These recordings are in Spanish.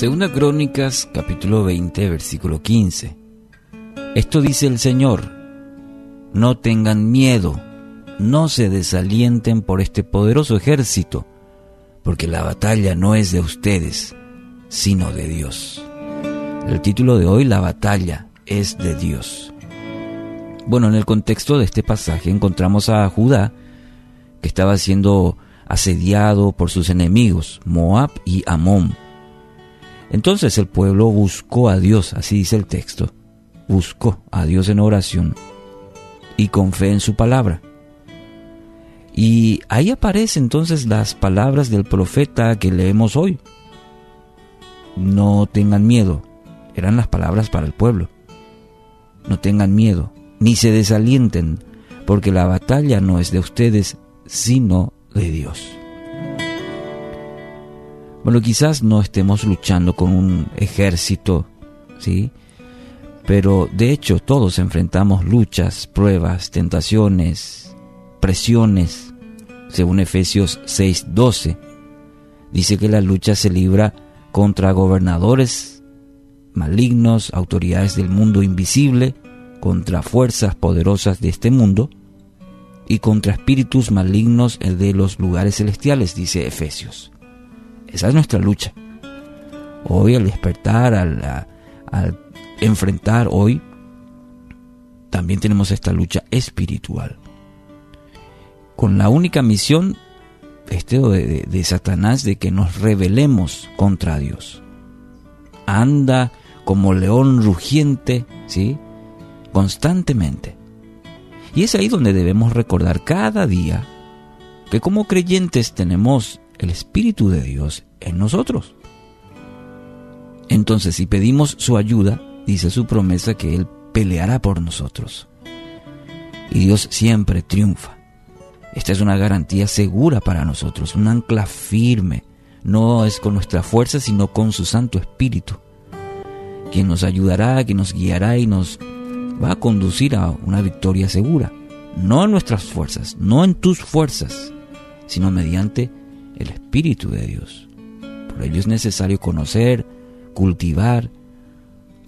Segunda Crónicas, capítulo 20, versículo 15. Esto dice el Señor, no tengan miedo, no se desalienten por este poderoso ejército, porque la batalla no es de ustedes, sino de Dios. El título de hoy, La batalla es de Dios. Bueno, en el contexto de este pasaje encontramos a Judá, que estaba siendo asediado por sus enemigos, Moab y Amón. Entonces el pueblo buscó a Dios, así dice el texto, buscó a Dios en oración y con fe en su palabra. Y ahí aparecen entonces las palabras del profeta que leemos hoy. No tengan miedo, eran las palabras para el pueblo. No tengan miedo, ni se desalienten, porque la batalla no es de ustedes, sino de Dios. Bueno, quizás no estemos luchando con un ejército, ¿sí? Pero de hecho todos enfrentamos luchas, pruebas, tentaciones, presiones. Según Efesios 6:12, dice que la lucha se libra contra gobernadores malignos, autoridades del mundo invisible, contra fuerzas poderosas de este mundo y contra espíritus malignos de los lugares celestiales, dice Efesios. Esa es nuestra lucha. Hoy al despertar, al, enfrentar hoy, también tenemos esta lucha espiritual. Con la única misión este, de, de Satanás de que nos rebelemos contra Dios. Anda como león rugiente, ¿sí? Constantemente. Y es ahí donde debemos recordar cada día que como creyentes tenemos el Espíritu de Dios en nosotros. Entonces, si pedimos su ayuda, dice su promesa que Él peleará por nosotros. Y Dios siempre triunfa. Esta es una garantía segura para nosotros, un ancla firme. No es con nuestra fuerza, sino con su Santo Espíritu, quien nos ayudará, quien nos guiará y nos va a conducir a una victoria segura. No en nuestras fuerzas, no en tus fuerzas, sino mediante el Espíritu de Dios. Por ello es necesario conocer, cultivar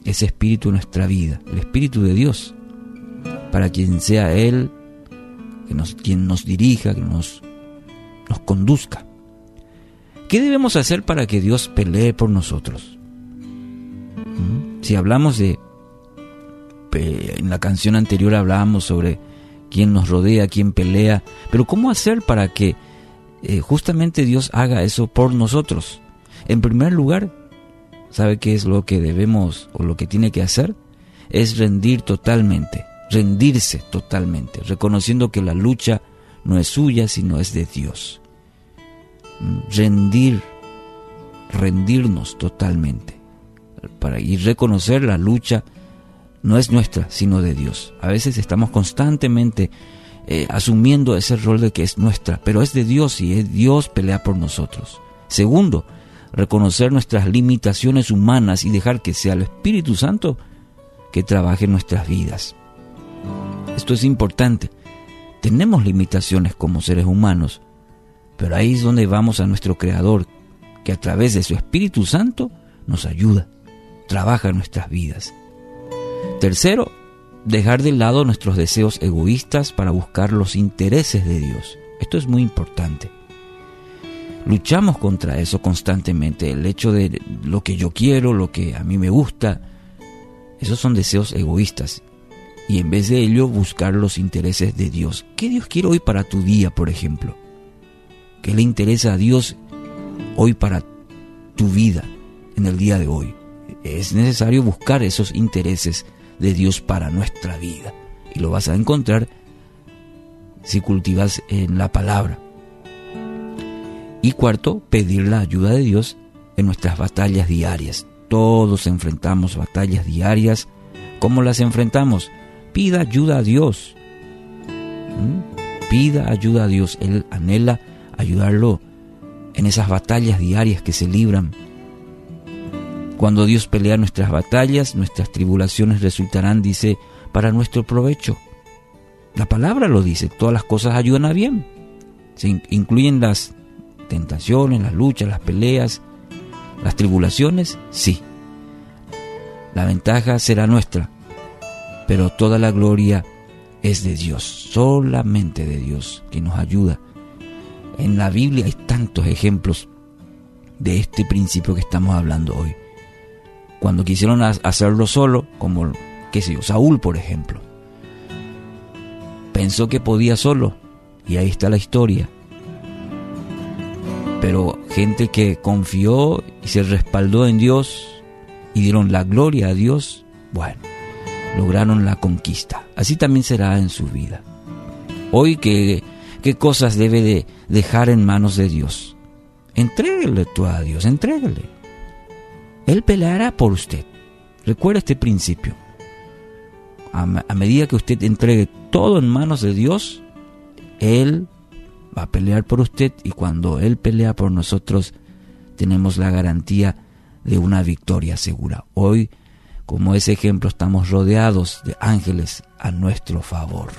ese Espíritu en nuestra vida, el Espíritu de Dios, para quien sea Él quien nos dirija, que nos, nos conduzca. ¿Qué debemos hacer para que Dios pelee por nosotros? ¿Mm? Si hablamos de en la canción anterior hablábamos sobre quién nos rodea, quién pelea, pero ¿cómo hacer para que eh, justamente Dios haga eso por nosotros? En primer lugar, ¿sabe qué es lo que debemos o lo que tiene que hacer? Es rendir totalmente, rendirse totalmente, reconociendo que la lucha no es suya, sino es de Dios. Rendir, rendirnos totalmente, para y reconocer la lucha no es nuestra, sino de Dios. A veces estamos constantemente eh, asumiendo ese rol de que es nuestra, pero es de Dios y es Dios pelea por nosotros. Segundo, reconocer nuestras limitaciones humanas y dejar que sea el Espíritu Santo que trabaje en nuestras vidas. Esto es importante. Tenemos limitaciones como seres humanos, pero ahí es donde vamos a nuestro Creador, que a través de su Espíritu Santo nos ayuda, trabaja en nuestras vidas. Tercero, dejar de lado nuestros deseos egoístas para buscar los intereses de Dios. Esto es muy importante. Luchamos contra eso constantemente, el hecho de lo que yo quiero, lo que a mí me gusta. Esos son deseos egoístas. Y en vez de ello, buscar los intereses de Dios. ¿Qué Dios quiere hoy para tu día, por ejemplo? ¿Qué le interesa a Dios hoy para tu vida, en el día de hoy? Es necesario buscar esos intereses de Dios para nuestra vida. Y lo vas a encontrar si cultivas en la palabra. Y cuarto, pedir la ayuda de Dios en nuestras batallas diarias. Todos enfrentamos batallas diarias. ¿Cómo las enfrentamos? Pida ayuda a Dios. ¿Mm? Pida ayuda a Dios. Él anhela ayudarlo en esas batallas diarias que se libran cuando Dios pelea nuestras batallas, nuestras tribulaciones resultarán, dice, para nuestro provecho. La palabra lo dice, todas las cosas ayudan a bien. Se incluyen las tentaciones, las luchas, las peleas, Las tribulaciones, sí. La ventaja será nuestra, pero toda la gloria es de Dios, solamente de Dios, que nos ayuda. En la Biblia hay tantos ejemplos de este principio que estamos hablando hoy. Cuando quisieron hacerlo solo, como, qué sé yo, Saúl, por ejemplo, pensó que podía solo, y ahí está la historia. Pero gente que confió y se respaldó en Dios y dieron la gloria a Dios, bueno, lograron la conquista. Así también será en su vida. Hoy, ¿qué, cosas debe de dejar en manos de Dios? Entréguele tú a Dios, entréguele. Él peleará por usted. Recuerda este principio. A, a medida que usted entregue todo en manos de Dios, Él va a pelear por usted y cuando Él pelea por nosotros, tenemos la garantía de una victoria segura. Hoy, como ese ejemplo, estamos rodeados de ángeles a nuestro favor.